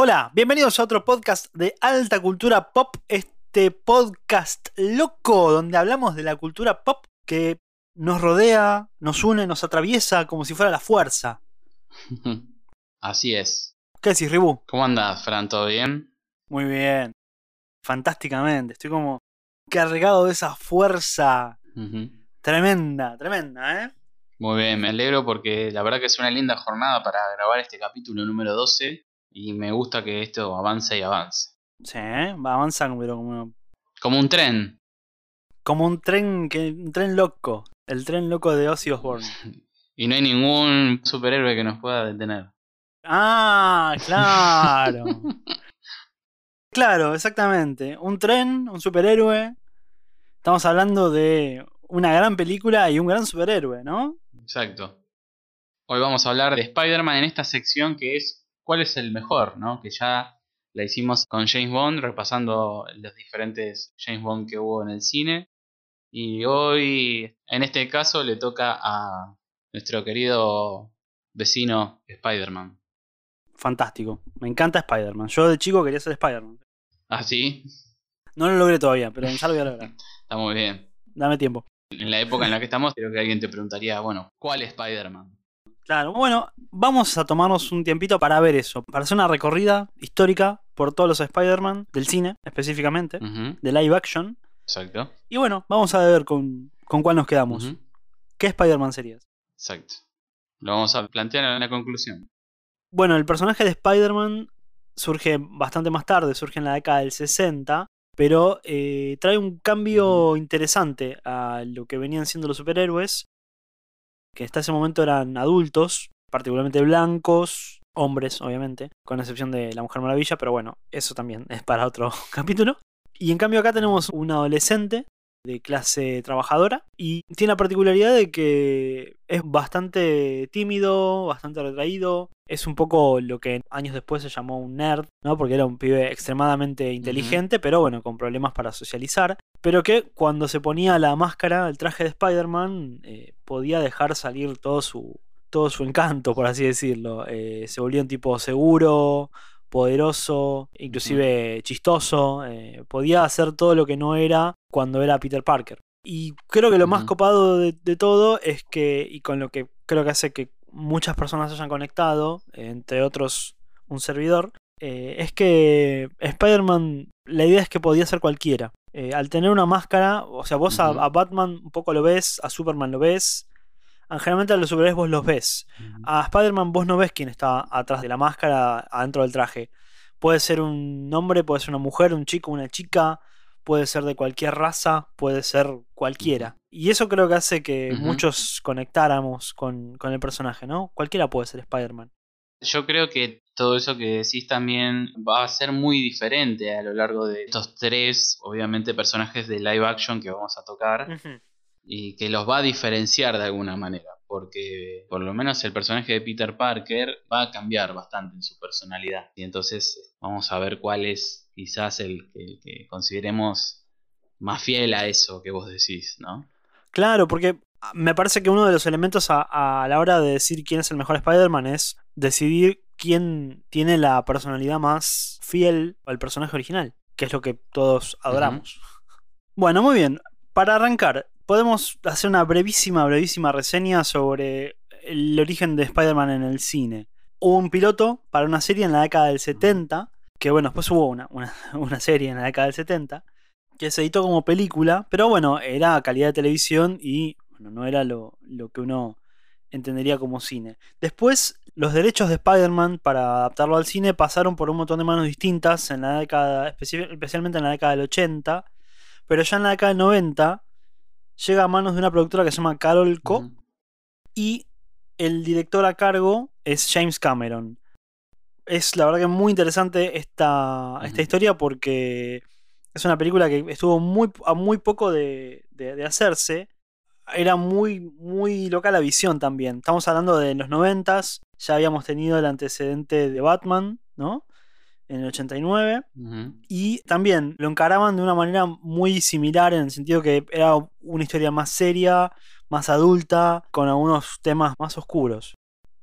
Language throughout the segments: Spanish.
Hola, bienvenidos a otro podcast de alta cultura pop, este podcast loco donde hablamos de la cultura pop que nos rodea, nos une, nos atraviesa como si fuera la fuerza. Así es. ¿Qué decís, Ribu? ¿Cómo andas, Fran? ¿Todo bien? Muy bien. Fantásticamente. Estoy como cargado de esa fuerza tremenda, tremenda, ¿eh? Muy bien, me alegro porque la verdad que es una linda jornada para grabar este capítulo número 12 y me gusta que esto avance y avance. Sí, va avanzando, pero como, Como un tren. como un tren, que, un tren loco. El tren loco de Ozzy Osbourne. Y no hay ningún superhéroe que nos pueda detener. Ah, claro. claro, exactamente. Un tren, un superhéroe. Estamos hablando de una gran película y un gran superhéroe, ¿no? Exacto. Hoy vamos a hablar de Spider-Man en esta sección que es ¿Cuál es el mejor? ¿no? Que ya la hicimos con James Bond, repasando los diferentes James Bond que hubo en el cine. Y hoy, en este caso, le toca a nuestro querido vecino Spider-Man. Fantástico. Me encanta Spider-Man. Yo de chico quería ser Spider-Man. ¿Ah, sí? No lo logré todavía, pero ya lo voy a lograr. Está muy bien. Dame tiempo. En la época en la que estamos, creo que alguien te preguntaría, bueno, ¿cuál Spider-Man? Claro, bueno, vamos a tomarnos un tiempito para ver eso. Para hacer una recorrida histórica por todos los Spider-Man, del cine específicamente, Ujú, de live action. Exacto. Y bueno, vamos a ver con, con cuál nos quedamos. ¿Qué Spider-Man serías? Exacto. Lo vamos a plantear en la conclusión. Bueno, el personaje de Spider-Man surge bastante más tarde, surge en la década del 60, pero eh, trae un cambio interesante a lo que venían siendo los superhéroes, que hasta ese momento eran adultos, particularmente blancos, hombres, obviamente, con excepción de la Mujer Maravilla, pero bueno, eso también es para otro capítulo. Y en cambio acá tenemos un adolescente de clase trabajadora y tiene la particularidad de que es bastante tímido, bastante retraído, es un poco lo que años después se llamó un nerd, ¿no? Porque era un pibe extremadamente inteligente, pero bueno, con problemas para socializar, pero que cuando se ponía la máscara, el traje de Spider-Man, eh, podía dejar salir todo su todo su encanto, por así decirlo. Eh, se volvía un tipo seguro, poderoso, inclusive chistoso. eh, podía hacer todo lo que no era cuando era Peter Parker. Y creo que lo más copado de, de todo es que, y con lo que creo que hace que muchas personas se hayan conectado, entre otros un servidor, eh, es que Spider-Man, la idea es que podía ser cualquiera. Eh, al tener una máscara, o sea, vos a- a, Batman un poco lo ves, a Superman lo ves, generalmente a los superhéroes vos los ves. A Spider-Man vos no ves quién está atrás de la máscara, adentro del traje. Puede ser un hombre, puede ser una mujer, un chico, una chica, puede ser de cualquier raza, puede ser cualquiera. Y eso creo que hace que muchos conectáramos con, con el personaje, ¿no? Cualquiera puede ser Spider-Man. Yo creo que todo eso que decís también va a ser muy diferente a lo largo de estos tres, obviamente, personajes de live action que vamos a tocar y que los va a diferenciar de alguna manera, porque por lo menos el personaje de Peter Parker va a cambiar bastante en su personalidad y entonces vamos a ver cuál es quizás el, que- el que consideremos más fiel a eso que vos decís, ¿no? Claro, porque me parece que uno de los elementos a, a la hora de decir quién es el mejor Spider-Man es decidir quién tiene la personalidad más fiel al personaje original, que es lo que todos adoramos. Bueno, muy bien. Para arrancar, podemos hacer una brevísima, brevísima reseña sobre el origen de Spider-Man en el cine. Hubo un piloto para una serie en la década del 70, que bueno, después hubo una, una, serie en la década del 70, que se editó como película, pero bueno, era calidad de televisión y bueno, no era lo, lo que uno entendería como cine. Después, los derechos de Spider-Man para adaptarlo al cine pasaron por un montón de manos distintas en la década, especi- especialmente en la década del 80, pero ya en la década del 90 llega a manos de una productora que se llama Carol Co y el director a cargo es James Cameron. Es la verdad que muy interesante esta, esta historia porque es una película que estuvo muy, a muy poco de, de- de hacerse. Era muy, muy loca la visión también. Estamos hablando de los noventas. Ya habíamos tenido el antecedente de Batman, ¿no? En el 89. Ujú. Y también lo encaraban de una manera muy similar en el sentido que era una historia más seria, más adulta, con algunos temas más oscuros.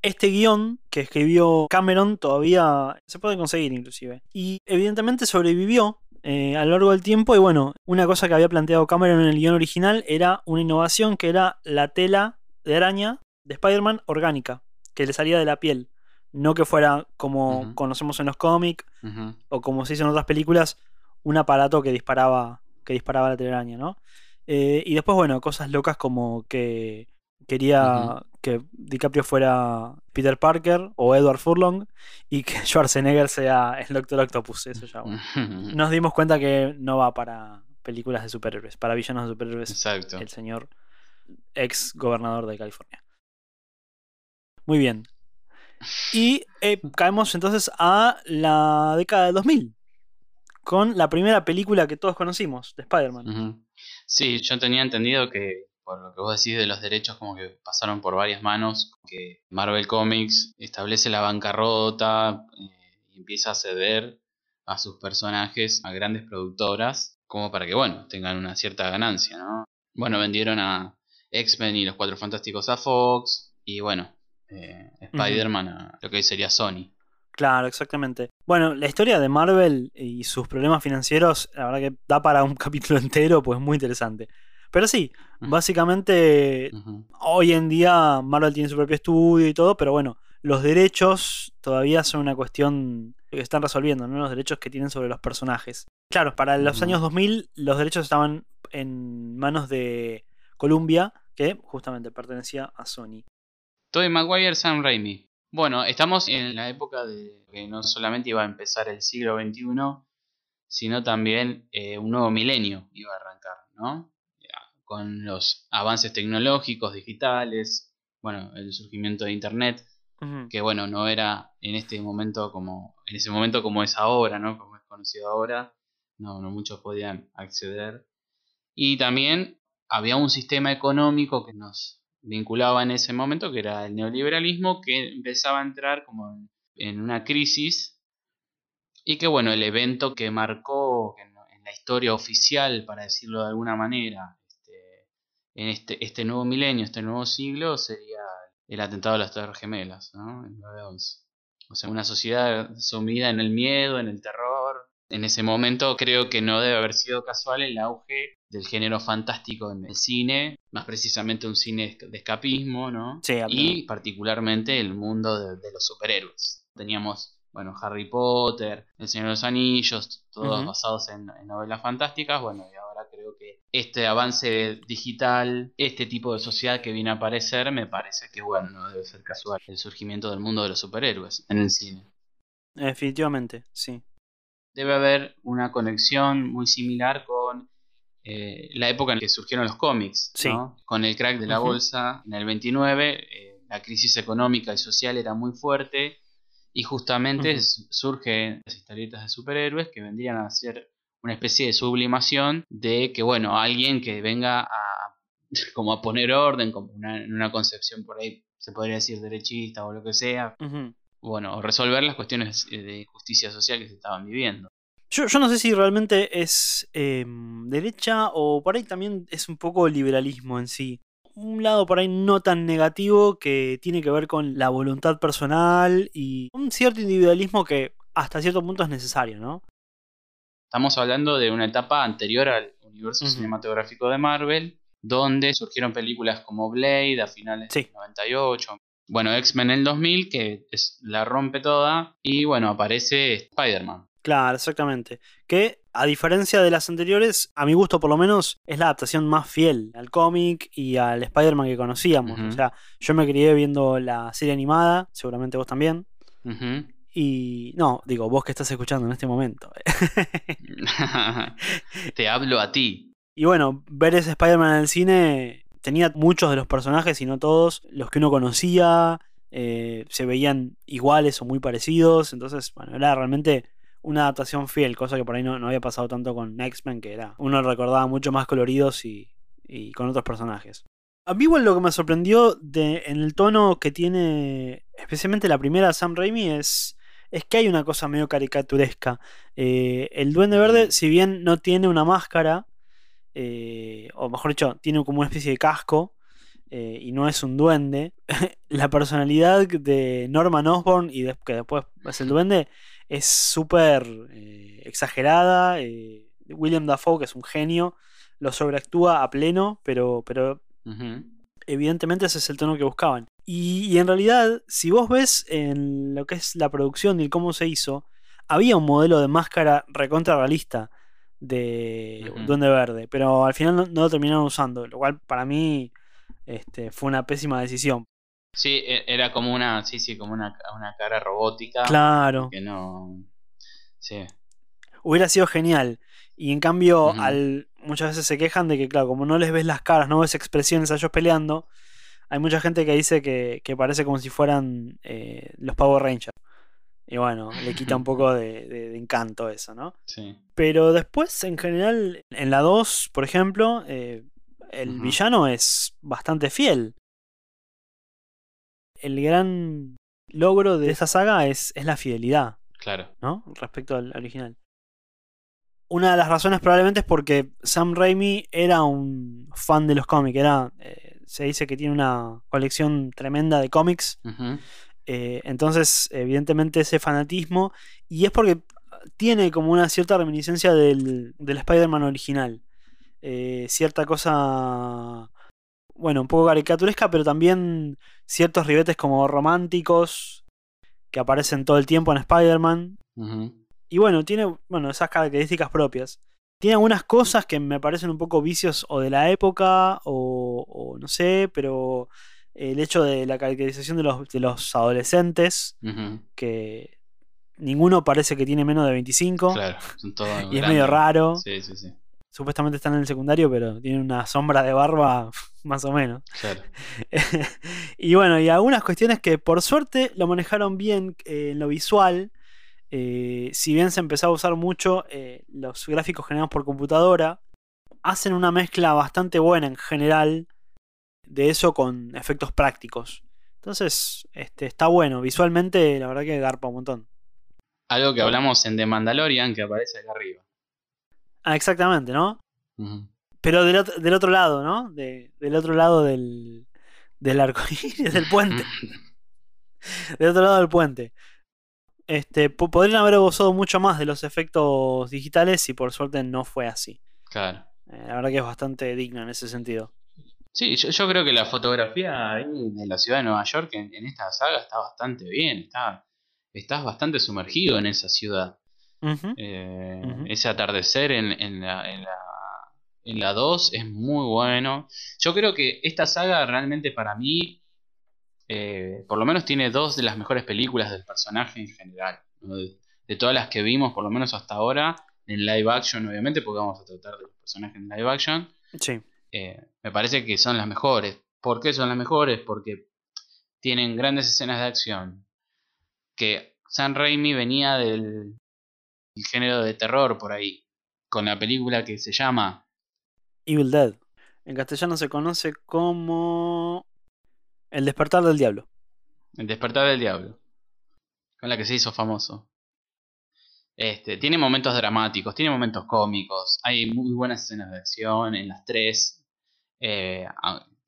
Este guion que escribió Cameron todavía se puede conseguir inclusive. Y evidentemente sobrevivió eh, a lo largo del tiempo. Y bueno, una cosa que había planteado Cameron en el guion original era una innovación que era la tela de araña de Spider-Man orgánica, que le salía de la piel. No que fuera como conocemos en los cómics o como se hizo en otras películas, un aparato que disparaba, que disparaba la telaraña, ¿no? Eh, y después, bueno, cosas locas como que quería que DiCaprio fuera Peter Parker o Edward Furlong y que Schwarzenegger sea el Doctor Octopus. Eso ya. Nos dimos cuenta que no va para películas de superhéroes, para villanos de superhéroes. Exacto. El señor ex gobernador de California. Muy bien. Y eh, caemos entonces a la década del 2000 con la primera película que todos conocimos de Spider-Man. Sí, yo tenía entendido que, por lo que vos decís de los derechos, como que pasaron por varias manos, que Marvel Comics establece la bancarrota eh, y empieza a ceder a sus personajes a grandes productoras, como para que, bueno, tengan una cierta ganancia, ¿no? Bueno, vendieron a X-Men y los Cuatro Fantásticos a Fox, y bueno, eh, Spider-Man a lo que hoy sería Sony. Claro, exactamente. Bueno, la historia de Marvel y sus problemas financieros, la verdad que da para un capítulo entero, pues muy interesante. Pero sí, básicamente hoy en día Marvel tiene su propio estudio y todo, pero bueno, los derechos todavía son una cuestión que están resolviendo, ¿no? Los derechos que tienen sobre los personajes. Claro, para los años 2000 los derechos estaban en manos de Columbia, que justamente pertenecía a Sony. Tobey Maguire, Sam Raimi. Bueno, estamos en la época de que no solamente iba a empezar el siglo XXI, sino también eh, un nuevo milenio iba a arrancar, ¿no? Con los avances tecnológicos, digitales, bueno, el surgimiento de Internet, que bueno, no era en este momento como, en ese momento como es ahora, ¿no? Como es conocido ahora, no, no muchos podían acceder. Y también había un sistema económico que nos vinculaba en ese momento, que era el neoliberalismo, que empezaba a entrar como en una crisis y que bueno, el evento que marcó en la historia oficial, para decirlo de alguna manera, este, en este, este nuevo milenio, este nuevo siglo, sería el atentado de las Torres Gemelas. El 9-11. O sea, una sociedad sumida en el miedo, en el terror. En ese momento creo que no debe haber sido casual el auge del género fantástico en el cine, más precisamente un cine de escapismo, ¿no? Sí, y particularmente el mundo de, los superhéroes. Teníamos, bueno, Harry Potter, El Señor de los Anillos, todos basados en, novelas fantásticas, bueno, y ahora creo que este avance digital, este tipo de sociedad que viene a aparecer, me parece que, bueno, no debe ser casual el surgimiento del mundo de los superhéroes en el cine. Definitivamente, sí. Debe haber una conexión muy similar con eh, la época en que surgieron los cómics, con el crack de la bolsa en el 29, eh, la crisis económica y social era muy fuerte y justamente surgen las historietas de superhéroes que vendrían a ser una especie de sublimación de que, bueno, alguien que venga a, como a poner orden, como una, en una concepción por ahí, se podría decir derechista o lo que sea, bueno, resolver las cuestiones de justicia social que se estaban viviendo. Yo, no sé si realmente es em, derecha o por ahí también es un poco liberalismo en sí. Un lado por ahí no tan negativo que tiene que ver con la voluntad personal y un cierto individualismo que hasta cierto punto es necesario, ¿no? Estamos hablando de una etapa anterior al universo cinematográfico de Marvel, donde surgieron películas como Blade a finales del 98, bueno, X-Men en el 2000, que es, la rompe toda, y bueno, aparece Spider-Man. Claro, exactamente. Que a diferencia de las anteriores, a mi gusto por lo menos, es la adaptación más fiel al cómic y al Spider-Man que conocíamos. O sea, yo me crié viendo la serie animada, seguramente vos también. Y no, digo, vos que estás escuchando en este momento. Te hablo a ti. Y bueno, ver ese Spider-Man en el cine tenía muchos de los personajes, y no todos, los que uno conocía, eh, se veían iguales o muy parecidos. Entonces, bueno, era realmente una adaptación fiel, cosa que por ahí no, había pasado tanto con X-Men, que era. Uno recordaba mucho más coloridos y, con otros personajes. A mí igual lo que me sorprendió de, en el tono que tiene especialmente la primera Sam Raimi es, es que hay una cosa medio caricaturesca. Eh, el Duende Verde, si bien no tiene una máscara, eh, o mejor dicho, tiene como una especie de casco, eh, y no es un duende, la personalidad de Norman Osborn y que después es el duende es súper eh, exagerada. William Dafoe, que es un genio, lo sobreactúa a pleno, pero, pero evidentemente ese es el tono que buscaban. Y, en realidad, si vos ves en lo que es la producción y cómo se hizo, había un modelo de máscara recontra realista de Duende Verde, pero al final no, lo terminaron usando, lo cual para mí este, fue una pésima decisión. Sí, e, era como una, sí, sí, como una, una cara robótica. Claro. Que no. Sí. Hubiera sido genial. Y en cambio, al, muchas veces se quejan de que, claro, como no les ves las caras, no ves expresiones a ellos peleando, hay mucha gente que dice que, parece como si fueran eh, los Power Rangers. Y bueno, le quita un poco de, encanto eso, ¿no? Sí. Pero después, en general, en la 2, por ejemplo, eh, el villano es bastante fiel. El gran logro de esta saga es, es la fidelidad. Claro. ¿No? Respecto al original. Una de las razones probablemente es porque Sam Raimi era un fan de los cómics. Era, eh, se dice que tiene una colección tremenda de cómics. Eh, entonces, evidentemente, ese fanatismo. Y es porque tiene como una cierta reminiscencia del, del Spider-Man original. Eh, cierta cosa. Bueno, un poco caricaturesca, pero también ciertos ribetes como románticos que aparecen todo el tiempo en Spider-Man. Y bueno, tiene bueno, esas características propias. Tiene algunas cosas que me parecen un poco vicios o de la época o, no sé, pero el hecho de la caracterización de los, de los adolescentes, que ninguno parece que tiene menos de 25. Claro, son todos y es medio raro. Sí, sí, sí. Supuestamente están en el secundario, pero tienen una sombra de barba más o menos. Claro. y bueno, y algunas cuestiones que por suerte lo manejaron bien eh, en lo visual eh, si bien se empezó a usar mucho eh, los gráficos generados por computadora, hacen una mezcla bastante buena en general de eso con efectos prácticos. Entonces, este, está bueno. Visualmente, la verdad que garpa un montón. Algo que hablamos en The Mandalorian que aparece acá arriba. Ah, exactamente, ¿no? Pero del, otro lado, ¿no? del otro lado del, del arco del puente. del otro lado del puente. Este, podrían haber gozado mucho más de los efectos digitales y por suerte no fue así. Claro. Eh, la verdad que es bastante digna en ese sentido. Sí, yo, creo que la fotografía de la ciudad de Nueva York en, esta saga está bastante bien. Está, estás bastante sumergido en esa ciudad. Eh, ese atardecer en, en, la, en, la, en la 2 es muy bueno. Yo creo que esta saga realmente para mí eh, por lo menos tiene dos de las mejores películas del personaje en general. De, todas las que vimos, por lo menos hasta ahora, en live action, obviamente, porque vamos a tratar de los personajes en live action. Sí. Eh, me parece que son las mejores. ¿Por qué son las mejores? Porque tienen grandes escenas de acción. Que San Raimi venía del género de terror por ahí. Con la película que se llama Evil Dead. En castellano se conoce como el despertar del diablo. El despertar del diablo. Con la que se hizo famoso. Este, tiene momentos dramáticos, tiene momentos cómicos, hay muy buenas escenas de acción en las tres. Eh,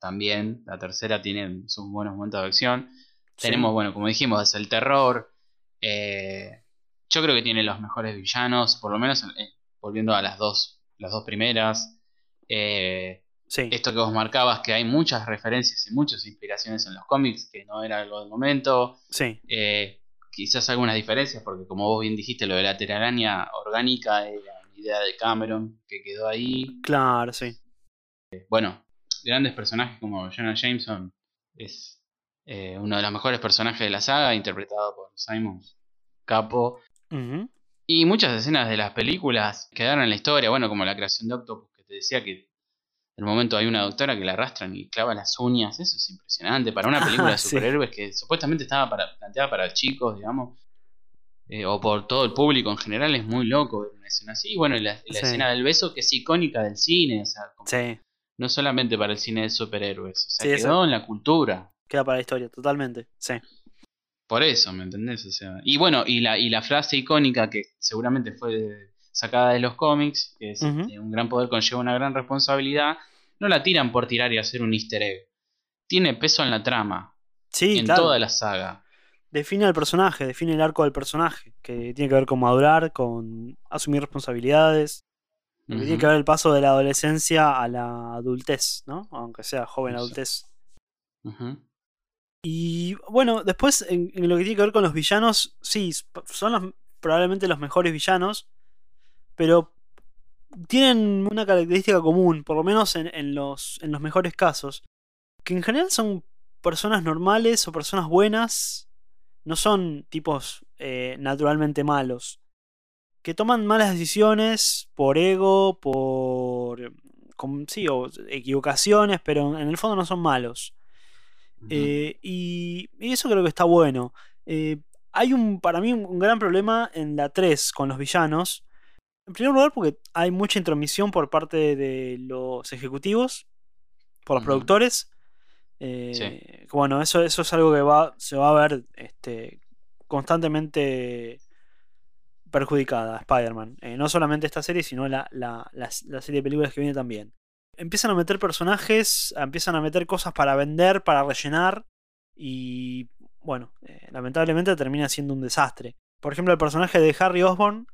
también la tercera tiene sus buenos momentos de acción. Tenemos, bueno, como dijimos, es el terror. Eh, yo creo que tiene los mejores villanos, por lo menos eh, volviendo a las dos, las dos primeras. Esto que vos marcabas, que hay muchas referencias y muchas inspiraciones en los cómics, que no era algo del momento. Sí. Eh, quizás algunas diferencias, porque como vos bien dijiste, lo de la telaraña orgánica era una idea de Cameron que quedó ahí. Claro, sí. Eh, bueno, grandes personajes como Jonah Jameson es eh, uno de los mejores personajes de la saga, interpretado por Simon Capo. Y muchas escenas de las películas quedaron en la historia, bueno, como la creación de Octopus, que te decía que el momento hay una doctora que la arrastran y clava las uñas. Eso es impresionante para una película de superhéroes que supuestamente estaba para, planteada para chicos, digamos. Eh, o por todo el público en general. Es muy loco ver una escena así. Y bueno, la, escena del beso que es icónica del cine. No solamente para el cine de superhéroes. O sea, quedó en la cultura. Queda para la historia, totalmente. Sí. Por eso, ¿me entendés? O sea, y bueno, y la, y la frase icónica que seguramente fue sacada de los cómics, que es un gran poder conlleva una gran responsabilidad, no la tiran por tirar y hacer un easter egg. tiene peso en la trama. Sí, en toda la saga. Define al personaje, define el arco del personaje, que tiene que ver con madurar, con asumir responsabilidades, tiene que ver el paso de la adolescencia a la adultez, ¿no? Aunque sea joven adultez. Y bueno, después en, lo que tiene que ver con los villanos, sí, son probablemente los mejores villanos, pero tienen una característica común, por lo menos en, los, en los mejores casos, que en general son personas normales o personas buenas, no son tipos eh, naturalmente malos, que toman malas decisiones por ego, por... sí, o equivocaciones, pero en el fondo no son malos. Eh, y, eso creo que está bueno. Eh, hay un, para mí, un gran problema en la 3 con los villanos. En primer lugar, porque hay mucha intromisión por parte de los ejecutivos, por los productores. Eh, bueno, eso, eso es algo que va, se va a ver este, constantemente perjudicada Spider-Man. no solamente esta serie, sino la, la, serie de películas que viene también empiezan a meter personajes, empiezan a meter cosas para vender, para rellenar. Y bueno, eh, lamentablemente termina siendo un desastre. Por ejemplo, el personaje de Harry Osborn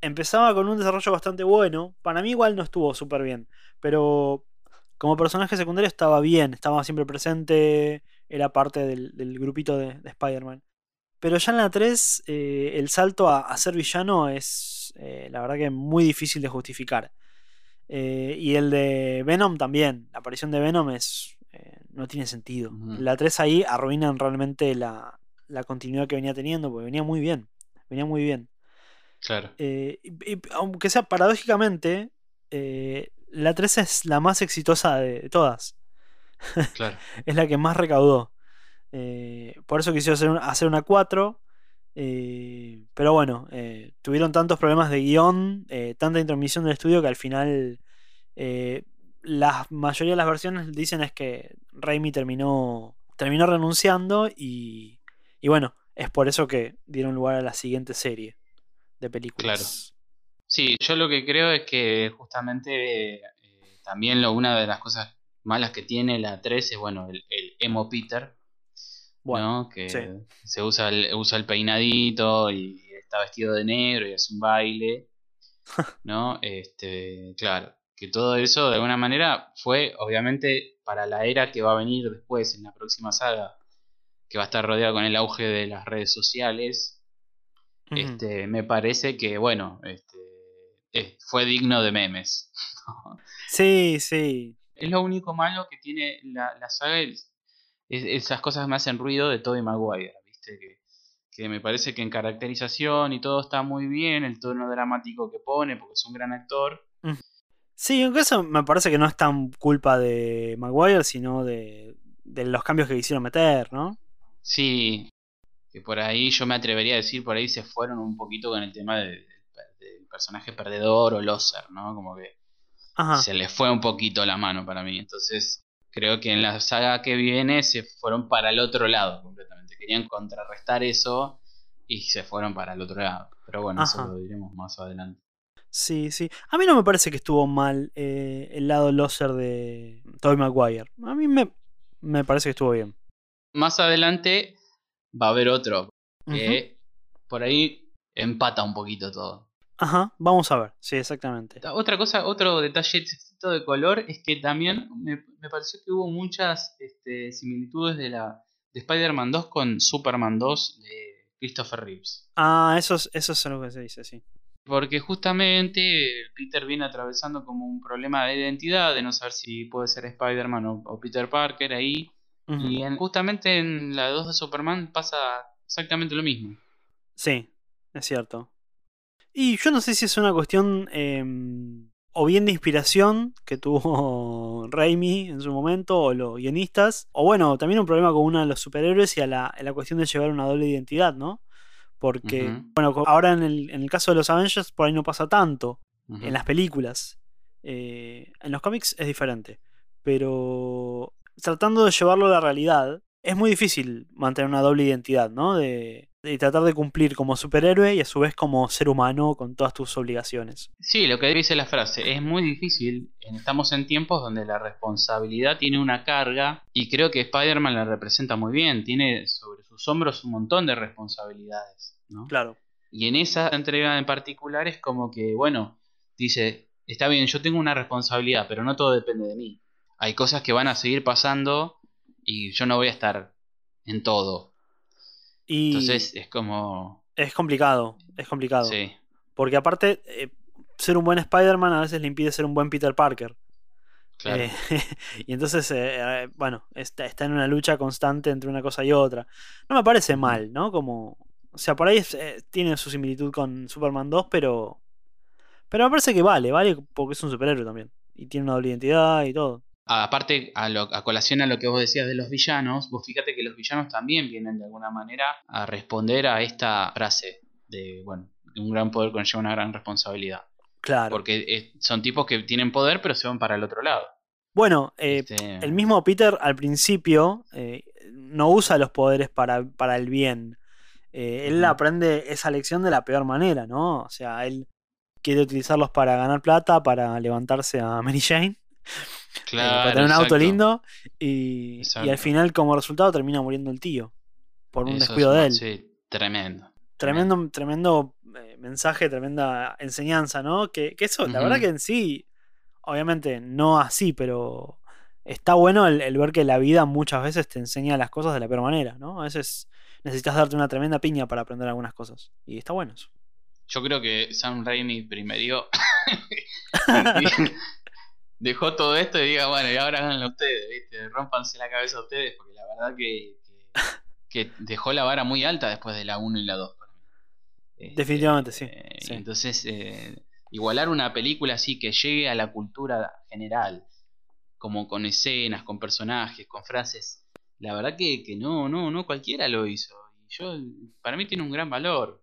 empezaba con un desarrollo bastante bueno. Para mí igual no estuvo súper bien. Pero como personaje secundario estaba bien, estaba siempre presente, era parte del, grupito de, Spider-Man. Pero ya en la 3 eh, el salto a, ser villano es eh, la verdad que muy difícil de justificar. Eh, y el de Venom también. La aparición de Venom es. No tiene sentido. La 3 ahí arruinan realmente la, continuidad que venía teniendo, porque venía muy bien. Venía muy bien. Claro. Eh, aunque sea paradójicamente, la 3 es la más exitosa de, todas. Claro. es la que más recaudó. por eso quisieron hacer, hacer una 4. Eh, pero bueno, eh, tuvieron tantos problemas de guion, eh, tanta intromisión del estudio que al final la mayoría de las versiones dicen es que Raimi terminó, terminó renunciando y, y bueno, es por eso que dieron lugar a la siguiente serie de películas. Claro. Sí, yo lo que creo es que justamente también lo, una de las cosas malas que tiene la 3 es bueno, el, el emo Peter, bueno, Que se usa el, usa el peinadito y está vestido de negro y hace un baile. ¿No? Este, claro, que todo eso de alguna manera fue obviamente para la era que va a venir después en la próxima saga, que va a estar rodeada con el auge de las redes sociales. Este, me parece que bueno, este, fue digno de memes. sí, sí. Es lo único malo que tiene la, la saga, esas cosas me hacen ruido de Tobey Maguire, ¿viste? Que, que, me parece que en caracterización y todo está muy bien, el tono dramático que pone, porque es un gran actor. Sí, aunque eso me parece que no es tan culpa de Maguire, sino de, de los cambios que quisieron meter, ¿no? Sí, que por ahí yo me atrevería a decir, por ahí se fueron un poquito con el tema del personaje perdedor o loser, ¿no? Como que se les fue un poquito la mano para mí. Entonces, creo que en la saga que viene se fueron para el otro lado completamente. Querían contrarrestar eso y se fueron para el otro lado. Pero bueno, eso lo diremos más adelante. Sí, sí. A mí no me parece que estuvo mal eh, el lado loser de Tobey Maguire. A mí me, me, parece que estuvo bien. Más adelante va a haber otro que por ahí empata un poquito todo. Ajá, vamos a ver, sí, exactamente. Otra cosa, otro detalle de color es que también me, pareció que hubo muchas este, similitudes de la de Spider-Man 2 con Superman 2 de Christopher Reeves. Ah, eso es, eso es lo que se dice, sí. Porque justamente Peter viene atravesando como un problema de identidad, de no saber si puede ser Spider-Man o, Peter Parker ahí. Y justamente en la 2 de Superman pasa exactamente lo mismo. Sí, es cierto. Y yo no sé si es una cuestión em, o bien de inspiración que tuvo Raimi en su momento, o los guionistas, o bueno, también un problema con uno de los superhéroes y a la, cuestión de llevar una doble identidad, ¿no? Porque, bueno, ahora en el, caso de los Avengers por ahí no pasa tanto, en las películas. Eh, en los cómics es diferente, pero tratando de llevarlo a la realidad, es muy difícil mantener una doble identidad, ¿no? De, tratar de cumplir como superhéroe y a su vez como ser humano con todas tus obligaciones. Sí, lo que dice la frase, es muy difícil, estamos en tiempos donde la responsabilidad tiene una carga y creo que Spider-Man la representa muy bien, tiene sobre sus hombros un montón de responsabilidades, ¿no? Claro. Y en esa entrega en particular es como que, bueno, dice, está bien, yo tengo una responsabilidad, pero no todo depende de mí. Hay cosas que van a seguir pasando y yo no voy a estar en todo. Entonces es como... Es complicado, es complicado. Sí. Porque aparte, eh, ser un buen Spider-Man a veces le impide ser un buen Peter Parker. Claro. Eh, y entonces, eh, bueno, está, está, en una lucha constante entre una cosa y otra. No me parece mal, ¿no? Como... O sea, por ahí tiene su similitud con Superman 2, pero... Pero me parece que vale, vale porque es un superhéroe también. Y tiene una doble identidad y todo aparte, a, lo, a, colación a lo que vos decías de los villanos, vos fíjate que los villanos también vienen de alguna manera a responder a esta frase de, bueno, un gran poder conlleva una gran responsabilidad. Claro. Porque eh, son tipos que tienen poder, pero se van para el otro lado. Bueno, eh, este, el mismo Peter al principio eh, no usa los poderes para, para el bien. él aprende esa lección de la peor manera, ¿no? O sea, él quiere utilizarlos para ganar plata, para levantarse a Mary Jane. Claro, para tener un auto lindo y, al final como resultado termina muriendo el tío por un descuido de él. Sí, tremendo. Tremendo, tremendo eh, mensaje, tremenda enseñanza, ¿no? Que, eso, la verdad que en sí, obviamente no así, pero está bueno el, ver que la vida muchas veces te enseña las cosas de la peor manera, ¿no? A veces necesitas darte una tremenda piña para aprender algunas cosas. Y está bueno eso. Yo creo que Sam Raimi primero dejó todo esto y diga, bueno, y ahora háganlo ustedes, ¿viste? Rómpanse la cabeza ustedes, porque la verdad que, que, dejó la vara muy alta después de la 1 y la 2. Este, Definitivamente, sí. Entonces, eh, igualar una película así que llegue a la cultura general, como con escenas, con personajes, con frases, la verdad que, que no, no, no cualquiera lo hizo. Y yo, para mí tiene un gran valor.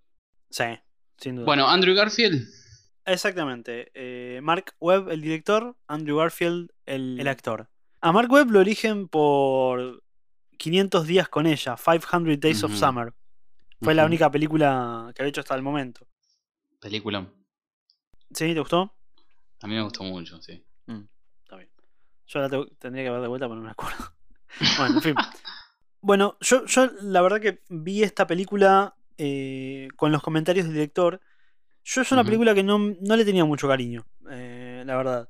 Sí, sin duda. Bueno, Andrew Garfield Exactamente. Eh, Mark Webb, el director, Andrew Garfield, el, actor. A Mark Webb lo eligen por 500 días con ella, 500 Days of Summer. Fue la única película que había hecho hasta el momento. Película. ¿Sí? ¿Te gustó? A mí me gustó mucho, sí. Mm, está bien. Yo la tendría que ver de vuelta, pero no me acuerdo. bueno, en fin. Bueno, yo, yo la verdad que vi esta película eh, con los comentarios del director yo es una película que no, le tenía mucho cariño, eh, la verdad.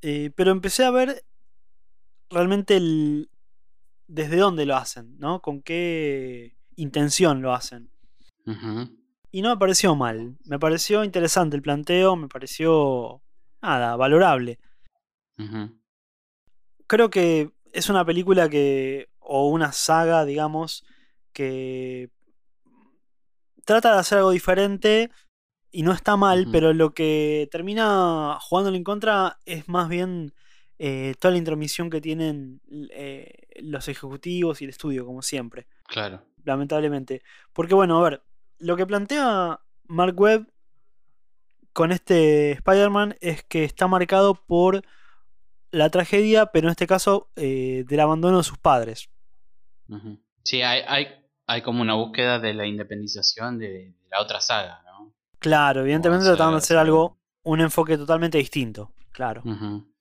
Eh, pero empecé a ver realmente el, desde dónde lo hacen, ¿no? Con qué intención lo hacen. Y no me pareció mal. Me pareció interesante el planteo, me pareció, nada, valorable. Creo que es una película que, o una saga, digamos, que trata de hacer algo diferente y no está mal, pero lo que termina jugándole en contra es más bien eh, toda la intromisión que tienen eh, los ejecutivos y el estudio, como siempre. Claro. Lamentablemente. Porque bueno, a ver, lo que plantea Mark Webb con este Spider-Man es que está marcado por la tragedia, pero en este caso eh, del abandono de sus padres. Sí, hay, hay, hay, como una búsqueda de la independización de la otra saga, ¿no? Claro, evidentemente tratando de hacer algo, un enfoque totalmente distinto, claro.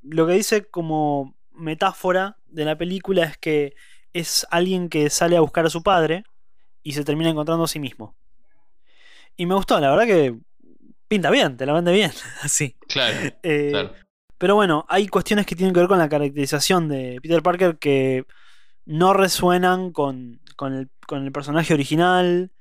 Lo que dice como metáfora de la película es que es alguien que sale a buscar a su padre y se termina encontrando a sí mismo. Y me gustó, la verdad que pinta bien, te la vende bien, así. Claro, eh, claro. Pero bueno, hay cuestiones que tienen que ver con la caracterización de Peter Parker que no resuenan con, con, el, con el, personaje original.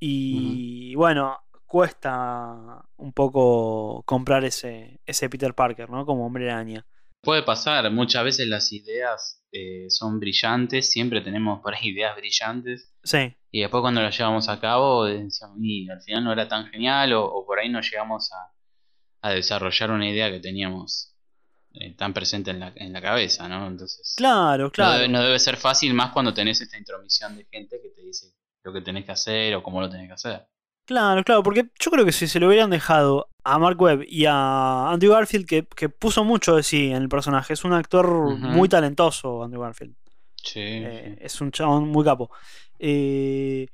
Y bueno, cuesta un poco comprar ese, ese Peter Parker, ¿no? Como hombre araña. Puede pasar, muchas veces las ideas eh, son brillantes, siempre tenemos por ahí ideas brillantes. Sí. Y después cuando las llevamos a cabo, decíamos, y al final no era tan genial, o, por ahí no llegamos a, desarrollar una idea que teníamos eh, tan presente en la, en la cabeza, ¿no? Entonces. Claro, claro. No debe, ser fácil más cuando tenés esta intromisión de gente que te dice lo que tenés que hacer o cómo lo tenés que hacer. Claro, claro, porque yo creo que si se lo hubieran dejado a Mark Webb y a Andrew Garfield, que, puso mucho de sí en el personaje, es un actor muy talentoso, Andrew Garfield. Sí, eh, Es un chabón muy capo. Eh,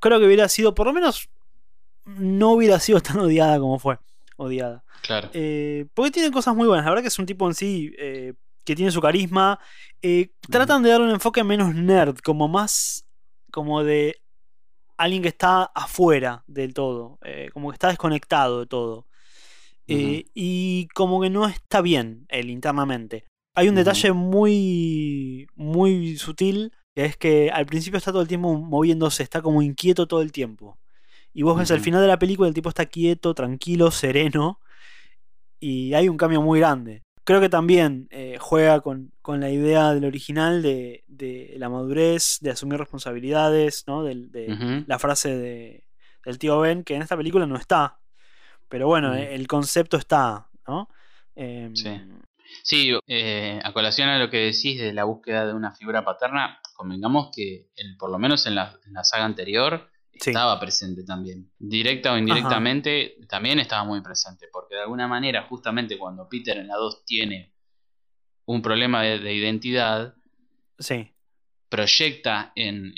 creo que hubiera sido, por lo menos, no hubiera sido tan odiada como fue. Odiada. Claro. Eh, porque tiene cosas muy buenas. La verdad que es un tipo en sí que tiene su carisma. Tratan de darle un enfoque menos nerd, como más como de alguien que está afuera del todo, como que está desconectado de todo. Y como que no está bien él internamente. Hay un detalle muy, muy sutil, que es que al principio está todo el tiempo moviéndose, está como inquieto todo el tiempo. Y vos ves al final de la película el tipo está quieto, tranquilo, sereno. Y hay un cambio muy grande. Creo que también eh, juega con, la idea del original de, la madurez, de asumir responsabilidades, ¿no? De, la frase de, del tío Ben, que en esta película no está. Pero bueno, el concepto está, ¿no? Em, sí. Sí, eh, a colación a lo que decís de la búsqueda de una figura paterna, convengamos que el, por lo menos en la, en la saga anterior, estaba presente también. Directa o indirectamente también estaba muy presente, porque de alguna manera, justamente cuando Peter en la 2 tiene un problema de, identidad, sí. proyecta en,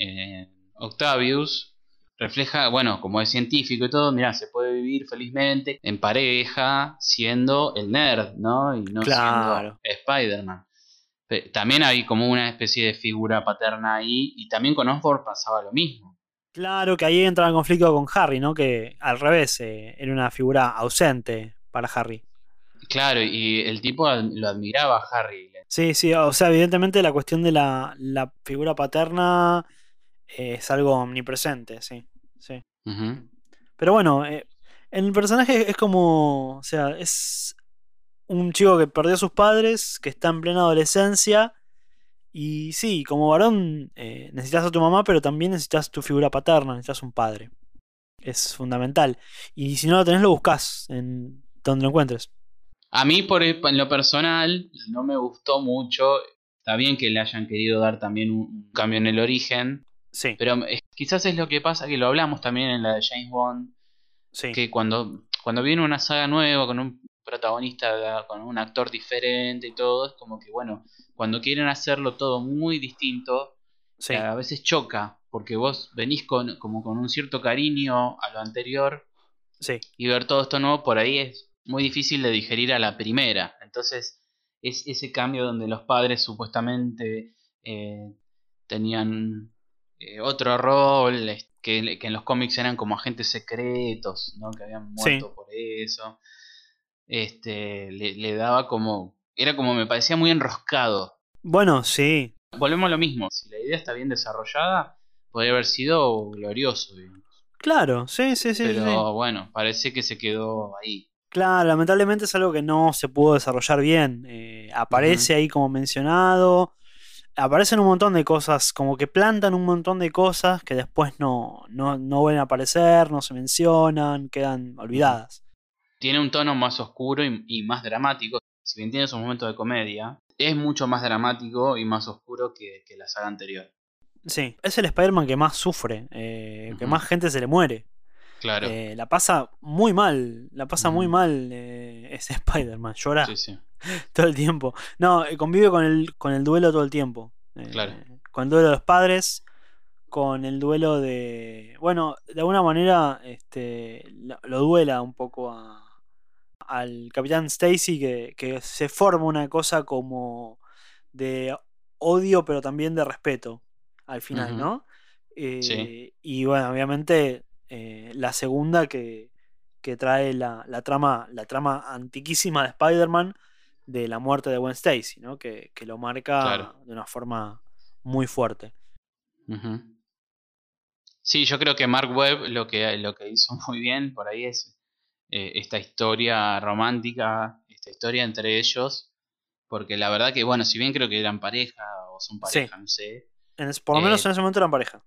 Octavius, refleja, bueno, como es científico y todo, mira, se puede vivir felizmente en pareja siendo el nerd, ¿no? Y no siendo Spider-Man. También hay como una especie de figura paterna ahí, y también con Osborn pasaba lo mismo Claro, que ahí entra en conflicto con Harry, ¿no? Que al revés, eh, era una figura ausente para Harry. Claro, y el tipo lo admiraba a Harry. Sí, sí, o sea, evidentemente la cuestión de la, figura paterna es algo omnipresente, sí. sí. Pero bueno, eh, el personaje es como, o sea, es un chico que perdió a sus padres, que está en plena adolescencia y sí, como varón eh, necesitas a tu mamá, pero también necesitas tu figura paterna, necesitas un padre. Es fundamental. Y si no lo tenés, lo buscas en donde lo encuentres. A mí, por en lo personal, no me gustó mucho. Está bien que le hayan querido dar también un cambio en el origen. Sí. Pero quizás es lo que pasa, que lo hablamos también en la de James Bond. Sí. Que cuando, cuando viene una saga nueva con un protagonista, con un actor diferente y todo, es como que, bueno, cuando quieren hacerlo todo muy distinto, a veces choca, porque vos venís con, como con un cierto cariño a lo anterior y ver todo esto nuevo por ahí es muy difícil de digerir a la primera. Entonces, es ese cambio donde los padres supuestamente eh, tenían eh, otro rol, que, en los cómics eran como agentes secretos, ¿no? que habían muerto por eso. Este, le daba como era como me parecía muy enroscado. Bueno, sí. Volvemos a lo mismo. Si la idea está bien desarrollada, podría haber sido glorioso. Claro, sí, sí, sí. Pero bueno, parece que se quedó ahí. Claro, lamentablemente es algo que no se pudo desarrollar bien. Eh, aparece ahí como mencionado. Aparecen un montón de cosas, como que plantan un montón de cosas que después no, no, no vuelven a aparecer, no se mencionan, quedan olvidadas. Tiene un tono más oscuro y más dramático, si bien tiene sus momentos de comedia, es mucho más dramático y más oscuro que, la saga anterior. Sí, es el Spider-Man que más sufre, eh, que más gente se le muere. Claro. Eh, la pasa muy mal, la pasa muy mal eh, ese Spider-Man, llora todo el tiempo. No, convive con el, con el duelo todo el tiempo. claro. Con el duelo de los padres, con el duelo de... Bueno, de alguna manera este, lo duela un poco a, al Capitán Stacy que, se forma una cosa como de odio pero también de respeto al final, ¿no? Eh, y bueno, obviamente eh, la segunda que, trae la, trama, la trama antiquísima de Spider-Man de la muerte de Gwen Stacy, ¿no? Que, lo marca de una forma muy fuerte. Sí, yo creo que Mark Webb lo que, lo que hizo muy bien por ahí es eh, esta historia romántica, esta historia entre ellos, porque la verdad que, bueno, si bien creo que eran pareja o son pareja, no sé. por lo menos eh, en ese momento eran pareja.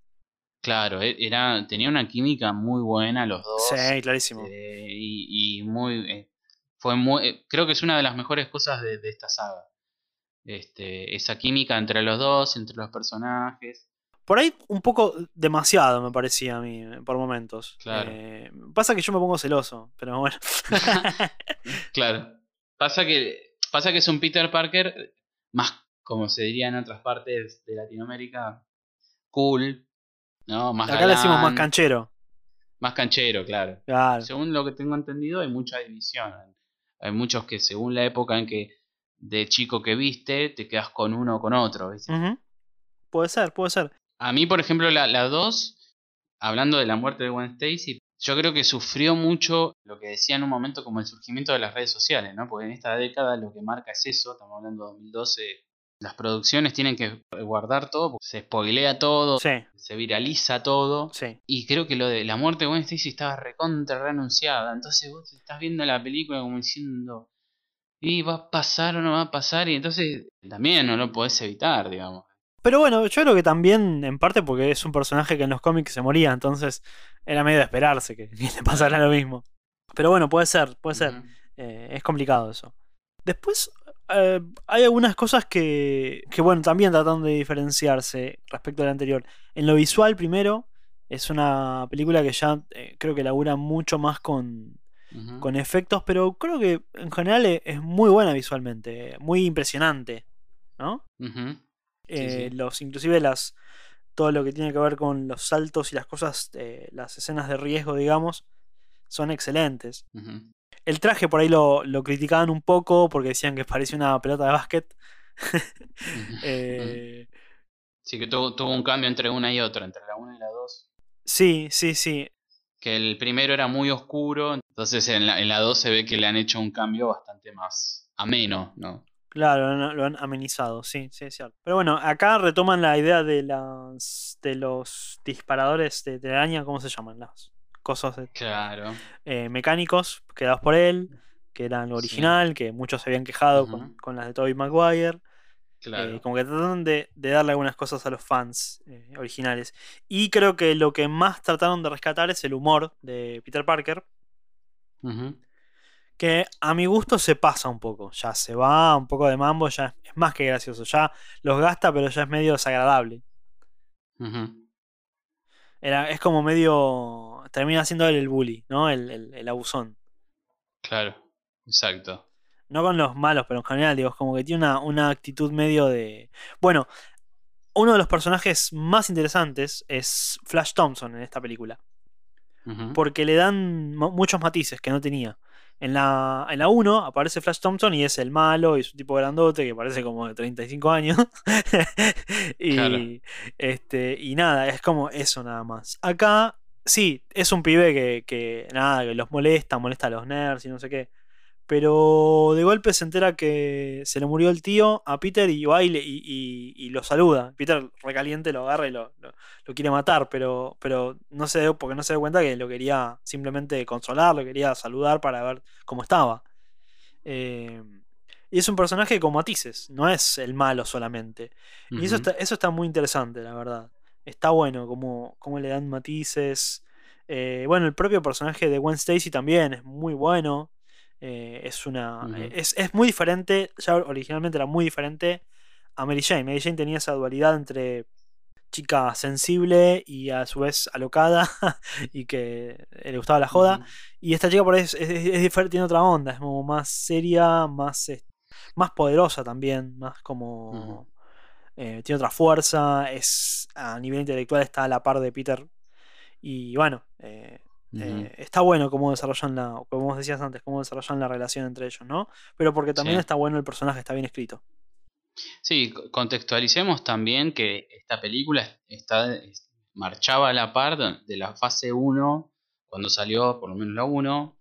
Claro, e, era, tenía una química muy buena los dos. Sí, clarísimo. Eh, y, muy. fue muy. creo que es una de las mejores cosas de, de esta saga. Este, esa química entre los dos, entre los personajes. Por ahí un poco demasiado me parecía a mí, por momentos. Claro. Eh, pasa que yo me pongo celoso, pero bueno. claro. Pasa que, pasa que es un Peter Parker más, como se diría en otras partes de Latinoamérica, cool. No, más Acá le decimos más canchero. Más canchero, claro. claro. Según lo que tengo entendido, hay mucha división. Hay muchos que según la época en que de chico que viste, te quedas con uno o con otro. ¿viste? Puede ser, puede ser. A mí, por ejemplo, la 2, hablando de la muerte de Gwen Stacy, yo creo que sufrió mucho lo que decía en un momento como el surgimiento de las redes sociales, ¿no? Porque en esta década lo que marca es eso, estamos hablando de 2012, las producciones tienen que guardar todo, porque se spoilea todo, se viraliza todo. Y creo que lo de la muerte de Gwen Stacy estaba recontra renunciada. Entonces vos estás viendo la película como diciendo, ¿y va a pasar o no va a pasar? Y entonces también no lo podés evitar, digamos. Pero bueno, yo creo que también, en parte porque es un personaje que en los cómics se moría, entonces era medio de esperarse que, le pasara lo mismo. Pero bueno, puede ser, puede ser. Eh, es complicado eso. Después, eh, hay algunas cosas que, que, bueno, también tratan de diferenciarse respecto al anterior. En lo visual, primero, es una película que ya eh, creo que labura mucho más con, con efectos, pero creo que en general es, muy buena visualmente, muy impresionante, ¿no? Eh, los, inclusive las, todo lo que tiene que ver con los saltos y las cosas, eh, las escenas de riesgo, digamos, son excelentes. El traje por ahí lo, lo, criticaban un poco porque decían que parecía una pelota de básquet. Eh, sí, que tuvo, tuvo, un cambio entre una y otra, entre la 1 y la 2. Sí, sí, sí. Que el primero era muy oscuro, entonces en la, en la 2 se ve que le han hecho un cambio bastante más ameno, ¿no? Claro, lo han, amenizado, sí, sí, es cierto. Pero bueno, acá retoman la idea de las de los disparadores de telaraña, ¿cómo se llaman? Las cosas claro. Eh, mecánicos creados por él, que eran lo original, que muchos se habían quejado con, las de Tobey Maguire. Claro. Eh, como que trataron de, darle algunas cosas a los fans eh, originales. Y creo que lo que más trataron de rescatar es el humor de Peter Parker que a mi gusto se pasa un poco, ya se va un poco de mambo, ya es más que gracioso, ya los gasta pero ya es medio desagradable. Era, es como medio... termina siendo el bully, ¿no? El, el, abusón. Claro, exacto. No con los malos, pero en general, digo, es como que tiene una, una actitud medio de... Bueno, uno de los personajes más interesantes es Flash Thompson en esta película. Porque le dan muchos matices que no tenía. En la, en la 1 aparece Flash Thompson y es el malo y es un tipo grandote que parece como de 35 años. y, este, y nada, es como eso nada más. Acá, sí, es un pibe que, que nada, que los molesta, molesta a los nerds y no sé qué. Pero de golpe se entera que se le murió el tío a Peter y va y, y, lo saluda. Peter recaliente lo agarra y lo, lo, quiere matar, pero, pero no se porque no se da cuenta que lo quería simplemente consolar, lo quería saludar para ver cómo estaba. Eh, y es un personaje con matices, no es el malo solamente. Y eso está, eso está muy interesante, la verdad. Está bueno cómo, cómo le dan matices. Eh, bueno, el propio personaje de Gwen Stacy también es muy bueno. Eh, es una. es, muy diferente. Ya originalmente era muy diferente a Mary Jane. Mary Jane tenía esa dualidad entre chica sensible y a su vez alocada y que le gustaba la joda. Y esta chica por ahí es, diferente, tiene otra onda, es como más seria, más, más poderosa también, más como... Eh, tiene otra fuerza, es a nivel intelectual está a la par de Peter. Y bueno, eh, eh, está bueno cómo desarrollan la, como vos decías antes, cómo desarrollan la relación entre ellos, ¿no? Pero porque también está bueno el personaje, está bien escrito. Sí, contextualicemos también que esta película está, marchaba a la par de la fase 1, cuando salió por lo menos la 1,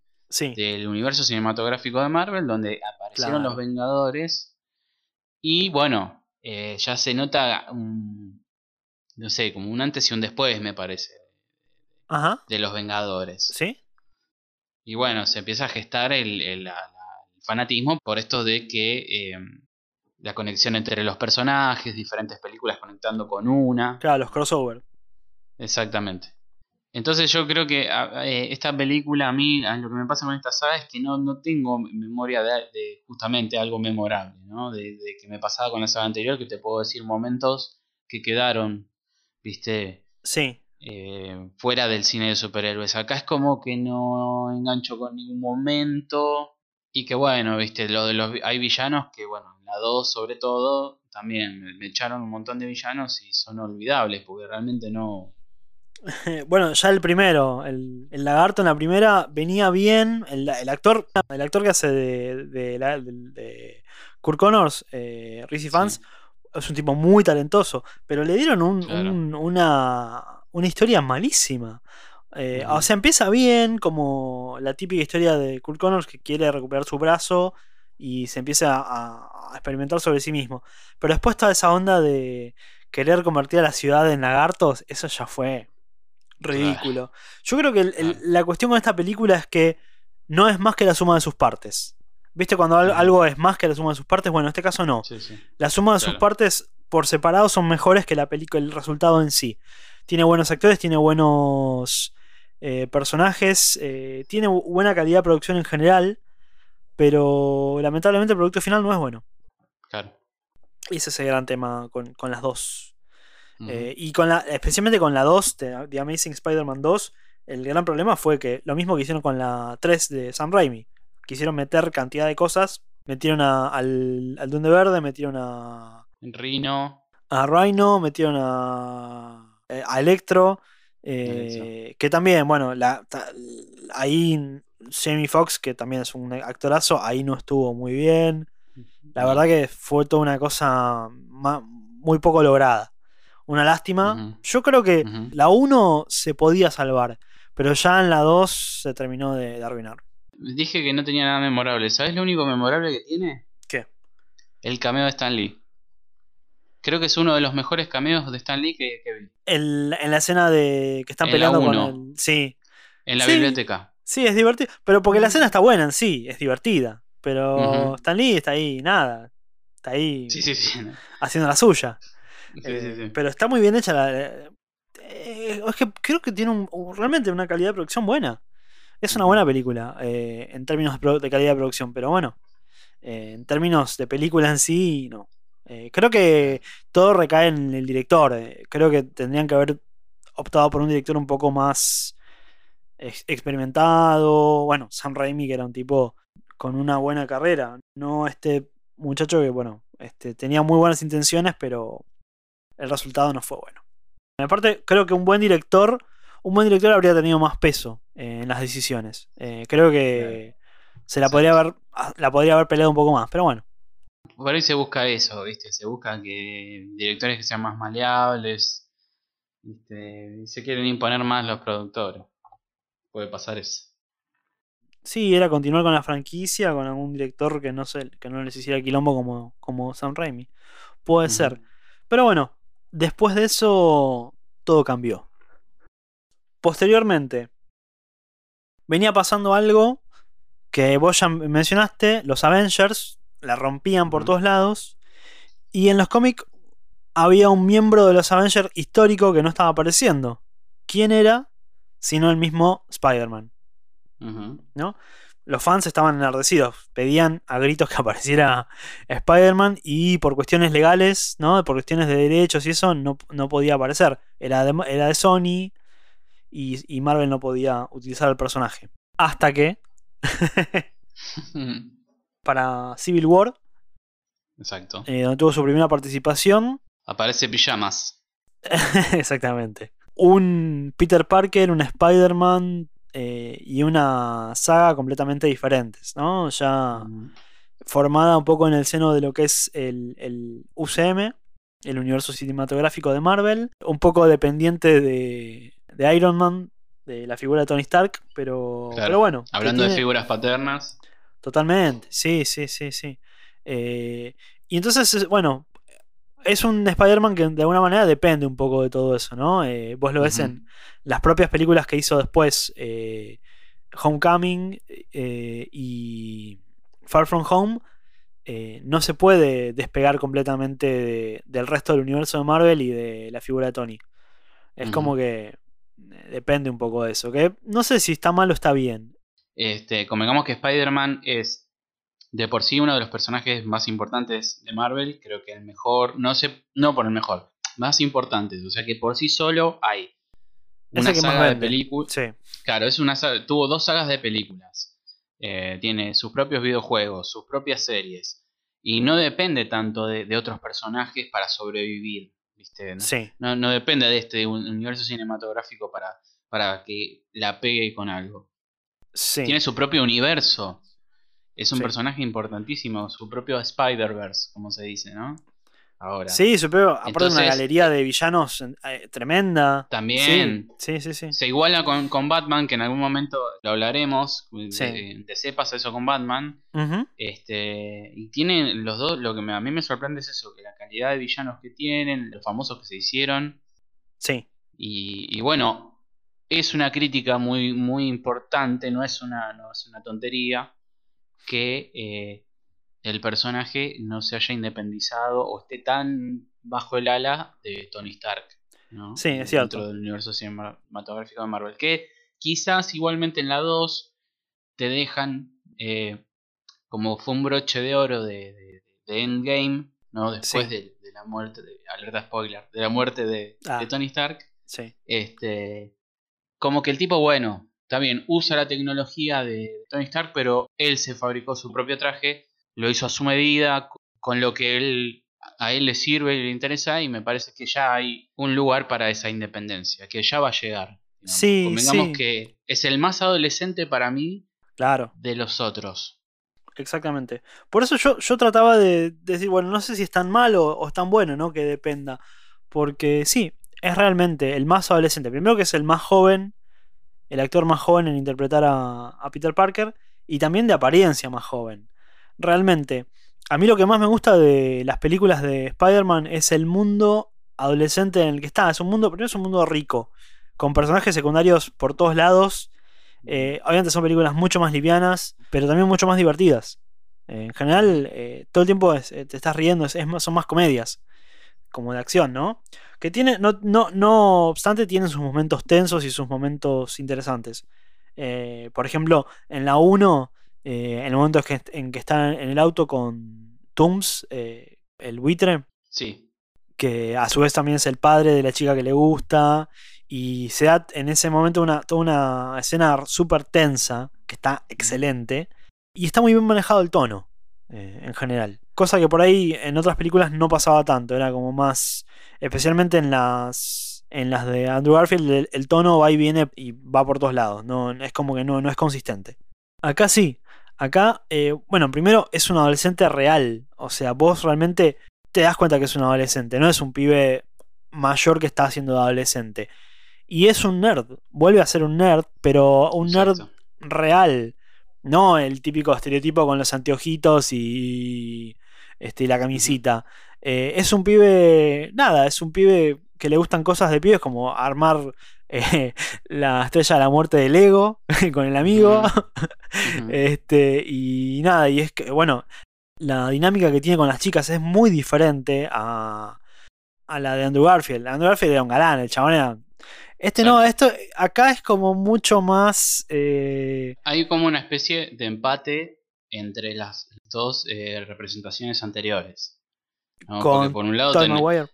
del universo cinematográfico de Marvel, donde aparecieron los Vengadores. Y bueno, eh, ya se nota un, no sé, como un antes y un después, me parece de los Vengadores. ¿Sí? Y bueno, se empieza a gestar el, fanatismo por esto de que eh, la conexión entre los personajes, diferentes películas conectando con una. Claro, los crossover. Exactamente. Entonces yo creo que eh, esta película a mí, lo que me pasa con esta saga es que no, no tengo memoria de, justamente algo memorable, ¿no? De, de, que me pasaba con la saga anterior, que te puedo decir momentos que quedaron, viste, sí. Eh, fuera del cine de superhéroes. Acá es como que no engancho con ningún momento. Y que bueno, viste, lo de los hay villanos que bueno, en la 2 sobre todo, también me, echaron un montón de villanos y son olvidables, porque realmente no, bueno, ya el primero, el, lagarto en la primera venía bien. El, actor el actor que hace de, de, de, Kurt Connors, eh, Fans, es un tipo muy talentoso, pero le dieron una, una historia malísima. Eh, o sea, empieza bien, como la típica historia de Kurt Connors que quiere recuperar su brazo y se empieza a, experimentar sobre sí mismo. Pero después toda esa onda de querer convertir a la ciudad en lagartos, eso ya fue ridículo. Yo creo que la cuestión con esta película es que no es más que la suma de sus partes. ¿Viste cuando algo es más que la suma de sus partes? Bueno, en este caso no. La suma de sus partes por separado son mejores que la película, el resultado en sí. Tiene buenos actores, tiene buenos eh, personajes, eh, tiene buena calidad de producción en general, pero lamentablemente el producto final no es bueno. Claro. Y ese es el gran tema con, las dos. Eh, y con la, especialmente con la 2, de The Amazing Spider-Man 2, el gran problema fue que lo mismo que hicieron con la 3 de Sam Raimi quisieron meter cantidad de cosas. Metieron al, al Duende Verde, metieron a. Rhino. A Rhino, metieron a. Eh, a Electro. Eh, que también, bueno, la, ahí Jamie Foxx, que también es un actorazo, ahí no estuvo muy bien. La verdad que fue toda una cosa muy poco lograda. Una lástima. Yo creo que la 1 se podía salvar, pero ya en la 2 se terminó de arruinar. Dije que no tenía nada memorable. ¿Sabes lo único memorable que tiene? ¿Qué? El cameo de Stan Lee. Creo que es uno de los mejores cameos de Stan Lee que, vi. en la escena de que están peleando con el. Sí. En la biblioteca. Sí, es divertido. Pero porque la escena está buena en sí, es divertida. Pero Stan Lee está ahí, nada. Está ahí sí, sí, sí. haciendo la suya. Eh, pero está muy bien hecha la. Eh, es que creo que tiene realmente una calidad de producción buena. Es una buena película eh, en términos de, calidad de producción, pero bueno, eh, en términos de película en sí, no. Eh, creo que todo recae en el director. creo que tendrían que haber optado por un director un poco más experimentado. Bueno, Sam Raimi, que era un tipo con una buena carrera. No este muchacho que, bueno, este, tenía muy buenas intenciones, pero el resultado no fue bueno. Aparte, creo que un buen director un buen director habría tenido más peso eh, en las decisiones. Eh, creo que se la podría haber la podría haber peleado un poco más, pero bueno. Por ahí se busca eso, ¿viste? Se busca que directores que sean más maleables. ¿viste? se quieren imponer más los productores. Puede pasar eso. Sí, era continuar con la franquicia, con algún director que no sé, que no les hiciera quilombo como, como Sam Raimi. Puede ser. Pero bueno, después de eso todo cambió. Posteriormente, venía pasando algo que vos ya mencionaste, los Avengers la rompían por todos lados, y en los cómics había un miembro de los Avengers histórico que no estaba apareciendo. ¿Quién era? Sino el mismo Spider-Man. ¿No? Los fans estaban enardecidos, pedían a gritos que apareciera Spider-Man y por cuestiones legales, ¿no? por cuestiones de derechos y eso, no, no podía aparecer. Era era de Sony, y, Marvel no podía utilizar el personaje. Hasta que, para Civil War, Exacto. Eh, donde tuvo su primera participación, aparece Pijamas. Exactamente. Un Peter Parker, un Spider-Man eh, y una saga completamente diferentes, ¿no? Ya formada un poco en el seno de lo que es el, el UCM, el universo cinematográfico de Marvel, un poco dependiente de, de Iron Man, de la figura de Tony Stark, pero, pero bueno. Hablando de figuras paternas. Totalmente, sí, sí, sí, sí. Eh, y entonces, bueno, es un Spider-Man que de alguna manera depende un poco de todo eso, ¿no? Eh, vos lo ves en las propias películas que hizo después, eh, Homecoming y Far From Home. no se puede despegar completamente del resto del universo de Marvel y de la figura de Tony. Es como que depende un poco de eso. Que no sé si está mal o está bien. Este, convengamos que Spider-Man es de por sí uno de los personajes más importantes de Marvel. Creo que el mejor, no sé, no por el mejor, más importantes. O sea que por sí solo hay una saga de películas. Claro, es una tuvo dos sagas de películas. Eh, tiene sus propios videojuegos, sus propias series. Y no depende tanto de, de otros personajes para sobrevivir. ¿viste? Sí. No, no depende de este universo cinematográfico para, para que la pegue con algo. Sí. Tiene su propio universo. Es un Sí. personaje importantísimo, su propio Spider-Verse, como se dice, ¿no? Ahora. Sí, supero, aparte de una galería de villanos eh, tremenda. También. Sí, sí, sí. sí. Se iguala con, con Batman, que en algún momento lo hablaremos. De, de cepas eso con Batman. Este, y tienen los dos, lo que me- a mí me sorprende es eso, que la calidad de villanos que tienen, los famosos que se hicieron. Sí. Y, y bueno, es una crítica muy, muy importante, no es una, no es una tontería que eh, el personaje no se haya independizado o esté tan bajo el ala de Tony Stark. ¿no? Sí, es cierto. Dentro del universo cinematográfico de Marvel. Que quizás igualmente en la 2 te dejan eh, como fue un broche de oro de, de- de Endgame, ¿no? Después Sí. de, de la muerte, de, alerta spoiler, de la muerte de, Ah. de Tony Stark. Sí. Este, como que el tipo, bueno, bien, usa la tecnología de Tony Stark, pero él se fabricó su propio traje, lo hizo a su medida, co- con lo que él, a él le sirve y le interesa, y me parece que ya hay un lugar para esa independencia, que ya va a llegar. digamos. Sí, Convengamos sí. que es el más adolescente para mí Claro. de los otros. Exactamente. Por eso yo, yo trataba de, de decir, bueno, no sé si es tan malo o es tan bueno, ¿no? Que dependa. Porque sí, es realmente el más adolescente. Primero que es el más joven, el actor más joven en interpretar a, Peter Parker, y también de apariencia más joven. Realmente, a mí lo que más me gusta de las películas de Spider-Man es el mundo adolescente en el que está. Es un mundo, primero es un mundo rico, con personajes secundarios por todos lados. Eh, obviamente son películas mucho más livianas, pero también mucho más divertidas. En general, eh, todo el tiempo eh, te estás riendo, son más comedias, como de acción, ¿no? Que tiene, no, no, no obstante, tienen sus momentos tensos y sus momentos interesantes. Eh, por ejemplo, en la 1, eh, en el momento en que, en que está en el auto con Tooms, eh, el buitre, Sí, que a su vez también es el padre de la chica que le gusta. Y se da en ese momento una, toda una escena súper tensa, que está excelente. Y está muy bien manejado el tono, en general. Cosa que por ahí en otras películas no pasaba tanto. Era como más. Especialmente en las. En las de Andrew Garfield, el, el tono va y viene y va por todos lados. No, es como que no, no es consistente. Acá sí. Acá, eh, bueno, primero es un adolescente real. O sea, vos realmente te das cuenta que es un adolescente, no es un pibe mayor que está haciendo de adolescente. Y es un nerd, vuelve a ser un nerd, pero un nerd real, no el típico estereotipo con los anteojitos y, este, y la camisita. Eh, es un pibe, nada, es un pibe que le gustan cosas de pibes como armar eh, la estrella de la muerte de Lego con el amigo. Este, y nada, y es que, bueno, la dinámica que tiene con las chicas es muy diferente a, a la de Andrew Garfield. Andrew Garfield era un galán, el chabón era. Este no, esto acá es como mucho más. eh, Hay como una especie de empate entre las dos eh, representaciones anteriores. ¿no? Con Porque por un lado Tobey Maguire.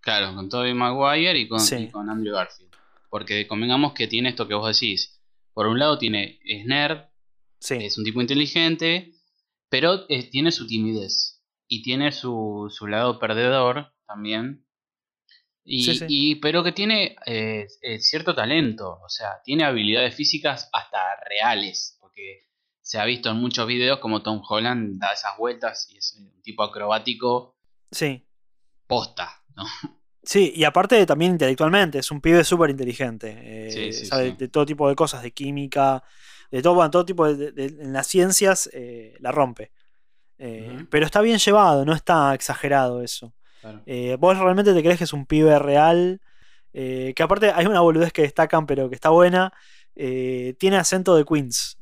Claro, con Tobey Maguire y con, Sí. y con Andrew Garfield. Porque convengamos que tiene esto que vos decís. Por un lado tiene, es nerd, Sí, es un tipo inteligente, pero eh, tiene su timidez. Y tiene su, su lado perdedor también. Y, Sí, y- pero que tiene eh, eh, cierto talento. O sea, tiene habilidades físicas hasta reales. Porque se ha visto en muchos videos como Tom Holland da esas vueltas y es un tipo acrobático sí. posta, ¿no? Sí, y aparte también intelectualmente, es un pibe súper inteligente. eh, Sí, sí, sabe sí. de todo tipo de cosas, de química, de todo, bueno, todo tipo de, de- en las ciencias eh, la rompe. Eh. Pero está bien llevado, no está exagerado eso. Claro. Vos realmente te crees que es un pibe real. que aparte hay una boludez que destacan, pero que está buena. tiene acento de Queens.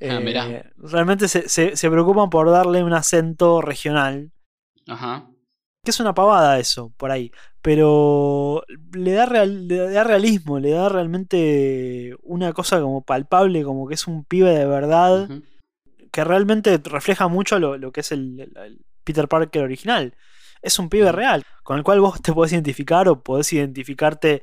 Eh, Ah, mirá. eh, realmente se, se- se preocupan por darle un acento regional. Ajá. Que es una pavada eso, por ahí. Pero le da, real- le da realismo, le da realmente una cosa como palpable, como que es un pibe de verdad que realmente refleja mucho lo, lo que es el, el- el Peter Parker original. Es un pibe real, con el cual vos te podés identificar o podés identificarte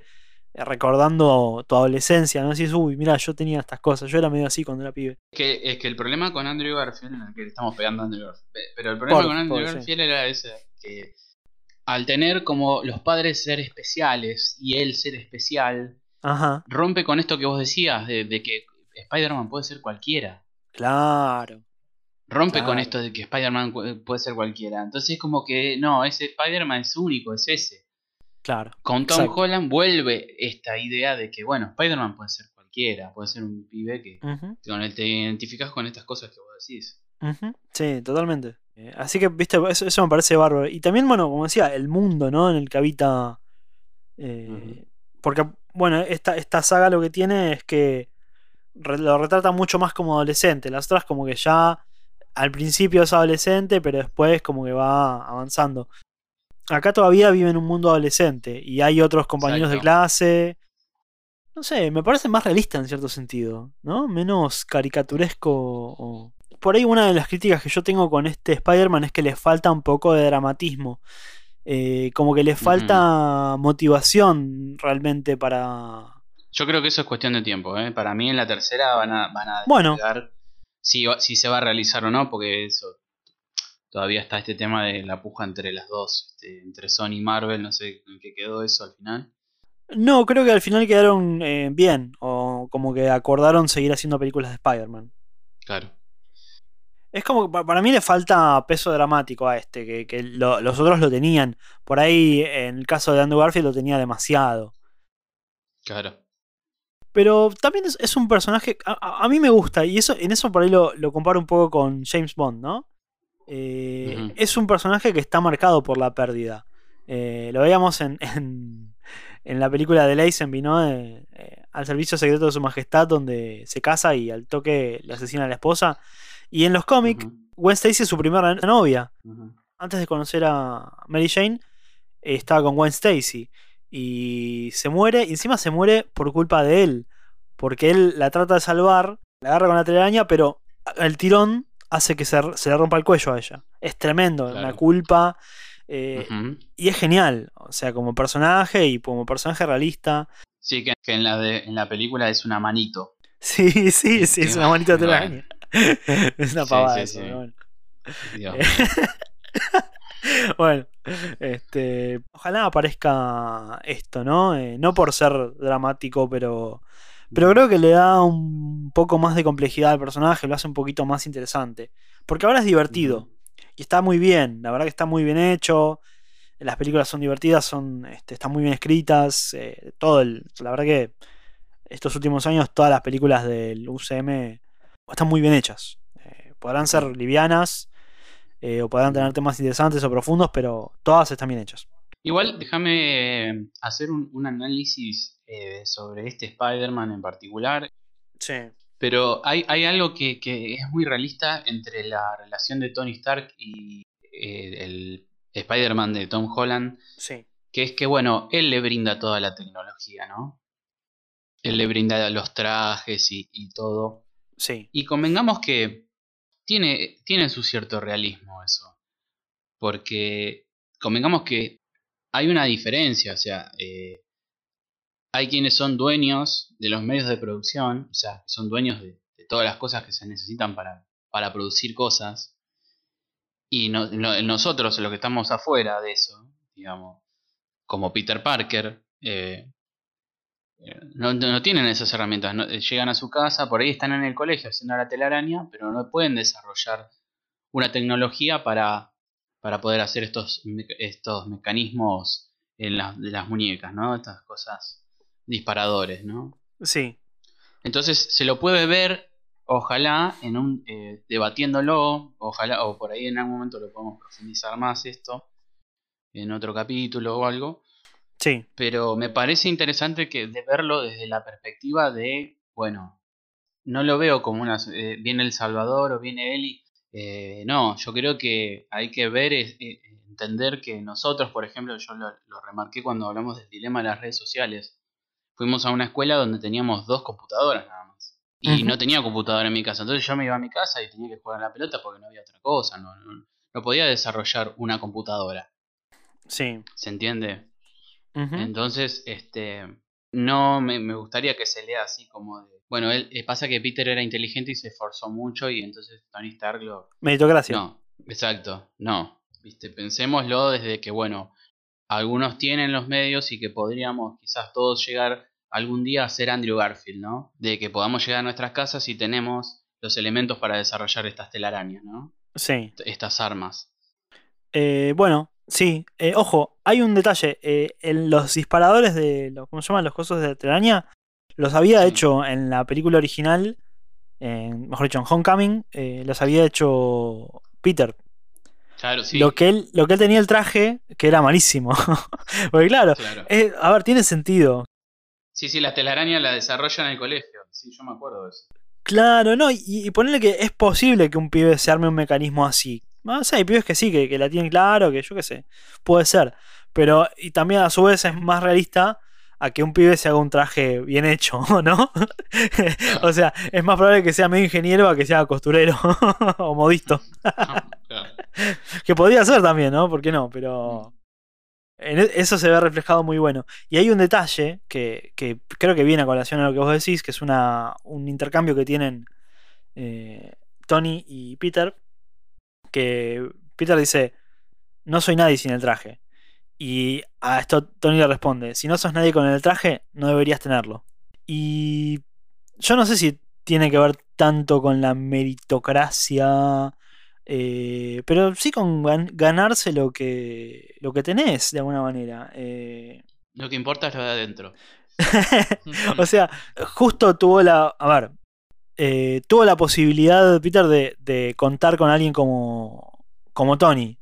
recordando tu adolescencia, ¿no? Decís, uy, mira, yo tenía estas cosas, yo era medio así cuando era pibe. Es que, es que el problema con Andrew Garfield, en el que le estamos pegando a Andrew Garfield, pe- pero el problema Por- con Andrew por, sí. Garfield era ese, que al tener como los padres ser especiales y él ser especial, rompe con esto que vos decías, de, que Spider-Man puede ser cualquiera. Claro. Rompe con esto de que Spider-Man puede ser cualquiera. Entonces es como que, no, ese Spider-Man es único, es ese. Claro. Con Tom Holland vuelve esta idea de que, bueno, Spider-Man puede ser cualquiera, puede ser un pibe que con él te identificas con estas cosas que vos decís. Sí, totalmente. Eh, así que, viste, eso, me parece bárbaro. Y también, bueno, como decía, el mundo, ¿no? En el que habita. Eh, porque, bueno, esta, esta saga lo que tiene es que lo retrata mucho más como adolescente. Las otras, como que ya al principio es adolescente, pero después, como que va avanzando. Acá todavía vive en un mundo adolescente y hay otros compañeros de clase. No sé, me parece más realista en cierto sentido, ¿no? Menos caricaturesco o por ahí una de las críticas que yo tengo con este Spider-Man es que le falta un poco de dramatismo. Eh, como que le falta motivación realmente para... Yo creo que eso es cuestión de tiempo. ¿eh? Para mí en la tercera van a, van a bueno. si, si se va a realizar o no, porque eso todavía está este tema de la puja entre las dos, este, entre Sony y Marvel, no sé en qué quedó eso al final. No, creo que al final quedaron eh, bien, o como que acordaron seguir haciendo películas de Spider-Man. Claro. Es como que para mí le falta peso dramático a este, que, los otros lo tenían. Por ahí, en el caso de Andrew Garfield, lo tenía demasiado. Claro. Pero también es, un personaje. A, mí me gusta, y eso, en eso por ahí lo, comparo un poco con James Bond, ¿no? Eh, es un personaje que está marcado por la pérdida. Eh, lo veíamos en, en, la película de Lazenby, ¿no? Eh, al servicio secreto de su majestad, donde se casa y al toque le asesina a la esposa. Y en los cómics, Gwen Stacy es su primera novia. Antes de conocer a Mary Jane, estaba con Gwen Stacy. Y se muere, y encima se muere por culpa de él. Porque él la trata de salvar, la agarra con la telaraña, pero el tirón hace que se, le rompa el cuello a ella. Es tremendo, una culpa. Eh, y es genial, o sea, como personaje y como personaje realista. Sí, que, en, la de, en la película es una manito. Sí, sí, sí, es una manito de telaraña. es una pavada eso, bueno. bueno, este, ojalá aparezca esto, ¿no? Eh, no por ser dramático, pero, pero creo que le da un poco más de complejidad al personaje, lo hace un poquito más interesante. Porque ahora es divertido y está muy bien, la verdad que está muy bien hecho. Las películas son divertidas, son, este, están muy bien escritas. Eh, todo el, la verdad que estos últimos años todas las películas del UCM están muy bien hechas. Eh, podrán ser livianas eh, o podrán tener temas interesantes o profundos, pero todas están bien hechas. Igual déjame hacer un, análisis eh, sobre este Spider-Man en particular. Sí. Pero hay, algo que, es muy realista entre la relación de Tony Stark y el Spider-Man de Tom Holland. Sí. Que es que, bueno, él le brinda toda la tecnología, ¿no? Él le brinda los trajes y, y todo. Sí. Y convengamos que tiene, tiene su cierto realismo eso. Porque convengamos que hay una diferencia, o sea, eh, hay quienes son dueños de los medios de producción, o sea, son dueños de, todas las cosas que se necesitan para, para producir cosas. Y nosotros, los que estamos afuera de eso, digamos, como Peter Parker, eh, no, tienen esas herramientas. Eh, llegan a su casa, por ahí están en el colegio haciendo la telaraña, pero no pueden desarrollar una tecnología para, para poder hacer estos, estos mecanismos en de las muñecas, ¿no? Estas cosas disparadores, ¿no? Sí. Entonces se lo puede ver, ojalá, en un eh, debatiéndolo, ojalá, o por ahí en algún momento lo podemos profundizar más esto, en otro capítulo o algo Sí. Pero me parece interesante que de verlo desde la perspectiva de, bueno, no lo veo como una eh, viene el Salvador o viene Eli. Eh, no, yo creo que hay que ver, eh, entender que nosotros, por ejemplo, yo lo, remarqué cuando hablamos del dilema de las redes sociales. Fuimos a una escuela donde teníamos dos computadoras nada más. Y no tenía computadora en mi casa. Entonces yo me iba a mi casa y tenía que jugar a la pelota porque no había otra cosa. No, no, no podía desarrollar una computadora. Sí. ¿Se entiende? Entonces, este, no me, gustaría que se lea así como de... Bueno, él, eh, pasa que Peter era inteligente y se esforzó mucho y entonces Tony Stark lo... Meritocracia. No, exacto, no. Viste, pensémoslo desde que, bueno, algunos tienen los medios y que podríamos quizás todos llegar algún día a ser Andrew Garfield, ¿no? De que podamos llegar a nuestras casas y tenemos los elementos para desarrollar estas telarañas, ¿no? Sí. Estas armas. Eh, bueno, sí. Eh, ojo, hay un detalle. Eh, en los disparadores de. ¿Cómo se llaman? Los cosos de telaraña. Los había hecho en la película original. mejor dicho, en Homecoming. los había hecho Peter. Claro, sí. Lo que, él, lo que él tenía el traje, que era malísimo. Porque claro, a ver, tiene sentido. Sí, sí, la telaraña la desarrollan en el colegio. Sí, yo me acuerdo de eso. Claro, no, y, y ponerle que es posible que un pibe se arme un mecanismo así. No sé, hay pibes que sí, que, la tienen claro, que yo qué sé, puede ser. Pero, y también a su vez es más realista a que un pibe se haga un traje bien hecho, ¿no? o sea, es más probable que sea medio ingeniero a que sea costurero o modisto. que podría ser también, ¿no? ¿Por qué no? Pero en e, eso se ve reflejado muy bueno. Y hay un detalle que, creo que viene a colación a lo que vos decís, que es una, un intercambio que tienen eh, Tony y Peter. Que Peter dice, no soy nadie sin el traje. Y a esto Tony le responde, si no sos nadie con el traje, no deberías tenerlo. Y yo no sé si tiene que ver tanto con la meritocracia eh, pero sí con ganarse lo que, lo que tenés, de alguna manera. Eh. Lo que importa es lo de adentro. o sea, justo tuvo la. A ver. Eh, tuvo la posibilidad, Peter, de, de, contar con alguien como, como Tony.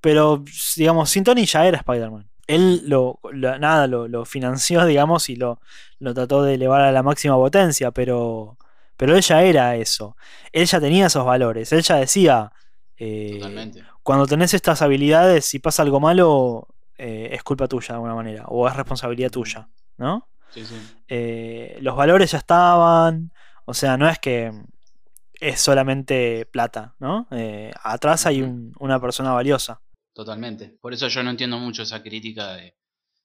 pero, digamos, sin Tony ya era Spider-Man. Él lo, nada, lo, lo, financió, digamos, y lo, lo trató de elevar a la máxima potencia, pero pero ella era eso. Ella tenía esos valores. Ella decía. Eh, cuando tenés estas habilidades, si pasa algo malo, eh, es culpa tuya de alguna manera. O es responsabilidad tuya. ¿No? Sí, sí. Eh, los valores ya estaban. O sea, no es que es solamente plata, ¿no? atrás hay una persona valiosa. Totalmente. Por eso yo no entiendo mucho esa crítica de,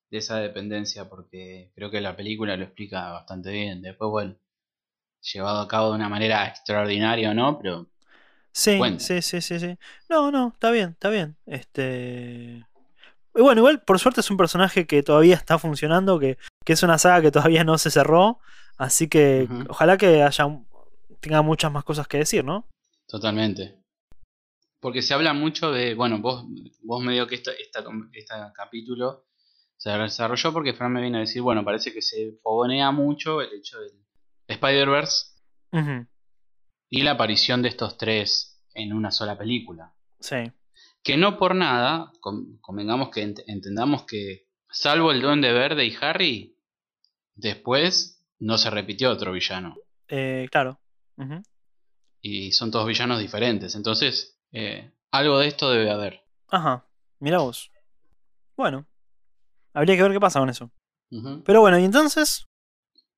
de, esa dependencia, porque creo que la película lo explica bastante bien. Después, bueno, llevado a cabo de una manera extraordinaria o no, pero. Sí, sí, sí, sí, sí. No, no, está bien, está bien. Este. Y bueno, igual, por suerte es un personaje que todavía está funcionando, que, es una saga que todavía no se cerró. Así que ojalá que haya tenga muchas más cosas que decir, ¿no? Totalmente. Porque se habla mucho de, bueno, vos, vos medio que este capítulo se desarrolló porque Fran me viene a decir, bueno, parece que se fogonea mucho el hecho del, Spider-Verse y la aparición de estos tres en una sola película. Sí. Que no por nada, convengamos que entendamos que, salvo el Duende Verde y Harry, después no se repitió otro villano. Eh, claro. Y son todos villanos diferentes. Entonces, eh, algo de esto debe haber. Ajá, mira vos. Bueno, habría que ver qué pasa con eso. Pero bueno, y entonces,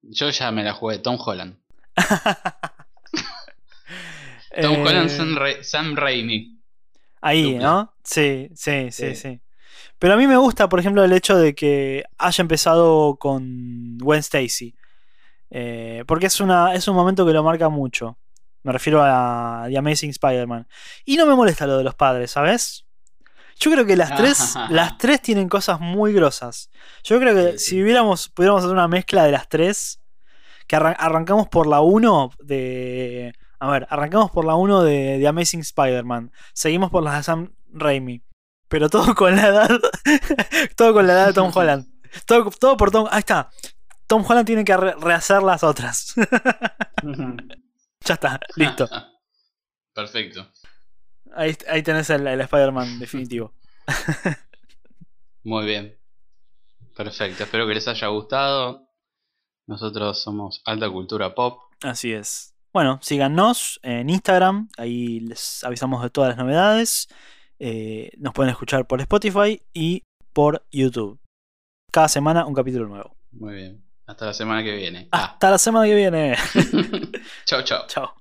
yo ya me la jugué, Tom Holland. Tom Holland, eh, Sam, Raimi. Ahí, ¿no? Sí, sí, sí, sí, Pero a mí me gusta, por ejemplo, el hecho de que haya empezado con Gwen Stacy. Eh, porque es, una, es un momento que lo marca mucho. Me refiero a The Amazing Spider-Man. Y no me molesta lo de los padres, ¿sabes? Yo creo que las tres, las tres tienen cosas muy grosas. Yo creo que si hubiéramos, pudiéramos hacer una mezcla de las tres, que arrancamos por la 1 de. A ver, arrancamos por la 1 de, Amazing Spider-Man. Seguimos por las de Sam Raimi. Pero todo con la edad. todo con la edad de Tom Holland. Todo, todo por Tom. Ahí está. Tom Holland tiene que rehacer las otras. ya está, listo. Perfecto. Ahí, ahí tenés el, Spider-Man definitivo. Muy bien. Perfecto. Espero que les haya gustado. Nosotros somos Alta Cultura Pop. Así es. Bueno, síganos en Instagram. Ahí les avisamos de todas las novedades. Eh, nos pueden escuchar por Spotify y por YouTube. Cada semana un capítulo nuevo. Muy bien. Hasta la semana que viene. Hasta la semana que viene. chao, chao. Chao.